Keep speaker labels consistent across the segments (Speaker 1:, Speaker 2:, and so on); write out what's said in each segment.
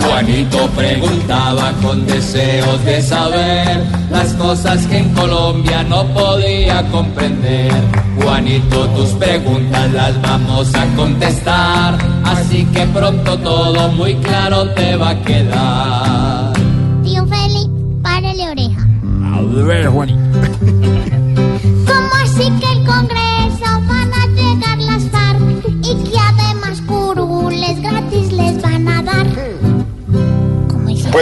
Speaker 1: Juanito preguntaba con deseos de saber las cosas que en Colombia no podía comprender. Juanito, tus preguntas las vamos a contestar, así que pronto todo muy claro te va a quedar.
Speaker 2: Tío Feli, párele oreja.
Speaker 3: A ver, Juanito.
Speaker 2: ¿Cómo así que el Congreso van a llegar las FARC y que además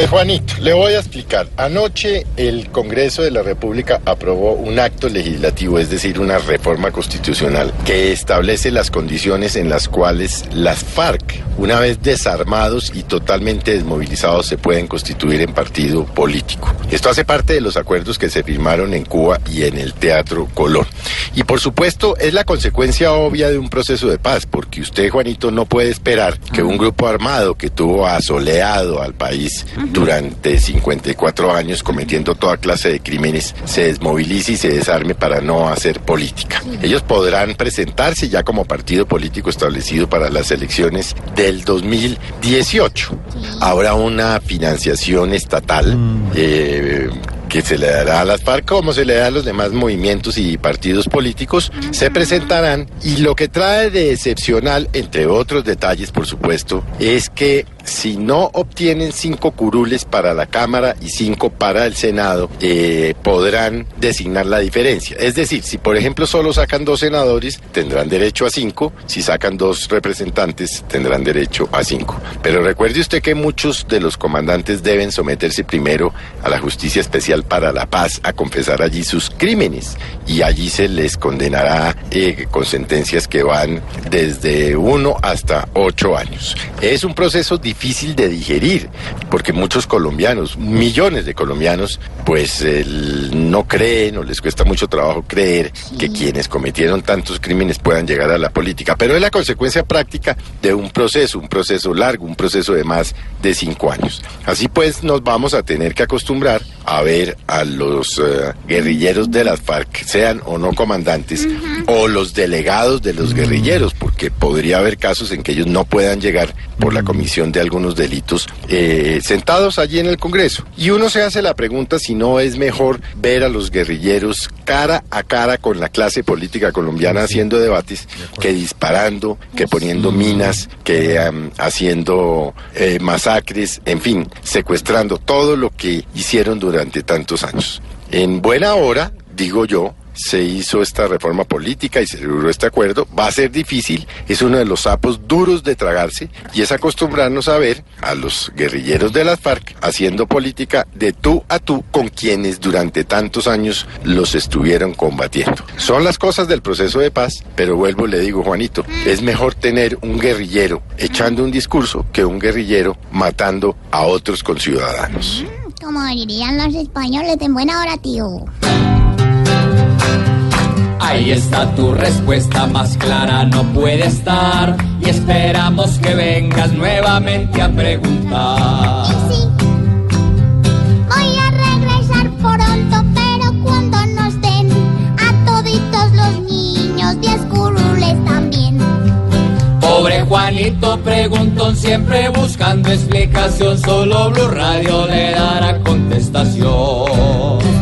Speaker 4: Juanito, le voy a explicar. Anoche el Congreso de la República aprobó un acto legislativo, es decir, una reforma constitucional que establece las condiciones en las cuales las FARC, una vez desarmados y totalmente desmovilizados, se pueden constituir en partido político. Esto hace parte de los acuerdos que se firmaron en Cuba y en el Teatro Colón. Y por supuesto es la consecuencia obvia de un proceso de paz, porque usted, Juanito, no puede esperar que un grupo armado que tuvo asoleado al país durante 54 años cometiendo toda clase de crímenes se desmovilice y se desarme para no hacer política. Ellos podrán presentarse ya como partido político establecido para las elecciones del 2018. Habrá una financiación estatal. eh, que se le dará a las FARC como se le da a los demás movimientos y partidos políticos, se presentarán y lo que trae de excepcional, entre otros detalles por supuesto, es que si no obtienen cinco curules para la Cámara y cinco para el Senado, eh, podrán designar la diferencia. Es decir, si por ejemplo solo sacan dos senadores, tendrán derecho a cinco, si sacan dos representantes, tendrán derecho a cinco. Pero recuerde usted que muchos de los comandantes deben someterse primero a la justicia especial para la paz, a confesar allí sus crímenes, y allí se les condenará eh, con sentencias que van desde uno hasta ocho años. Es un proceso difícil de digerir, porque muchos colombianos, millones de colombianos, pues el- no creen o les cuesta mucho trabajo creer que quienes cometieron tantos crímenes puedan llegar a la política. Pero es la consecuencia práctica de un proceso, un proceso largo, un proceso de más de cinco años. Así pues, nos vamos a tener que acostumbrar a ver a los eh, guerrilleros de las FARC, sean o no comandantes, o los delegados de los guerrilleros, porque podría haber casos en que ellos no puedan llegar por la comisión de algunos delitos eh, sentados allí en el Congreso. Y uno se hace la pregunta si no es mejor ver a los guerrilleros cara a cara con la clase política colombiana haciendo debates que disparando, que poniendo minas, que am, haciendo eh, masacres, en fin, secuestrando todo lo que hicieron durante tantos años. En buena hora, digo yo, se hizo esta reforma política y se logró este acuerdo. Va a ser difícil, es uno de los sapos duros de tragarse y es acostumbrarnos a ver a los guerrilleros de las FARC haciendo política de tú a tú con quienes durante tantos años los estuvieron combatiendo. Son las cosas del proceso de paz, pero vuelvo y le digo, Juanito, es mejor tener un guerrillero echando un discurso que un guerrillero matando a otros conciudadanos.
Speaker 2: Como dirían los españoles, en buena hora, tío.
Speaker 1: Ahí está tu respuesta más clara, no puede estar. Y esperamos que vengas nuevamente a preguntar.
Speaker 2: Sí, voy a regresar pronto, pero cuando nos den a toditos los niños, diez curules también.
Speaker 1: Pobre Juanito preguntón, siempre buscando explicación. Solo Blue Radio le dará contestación.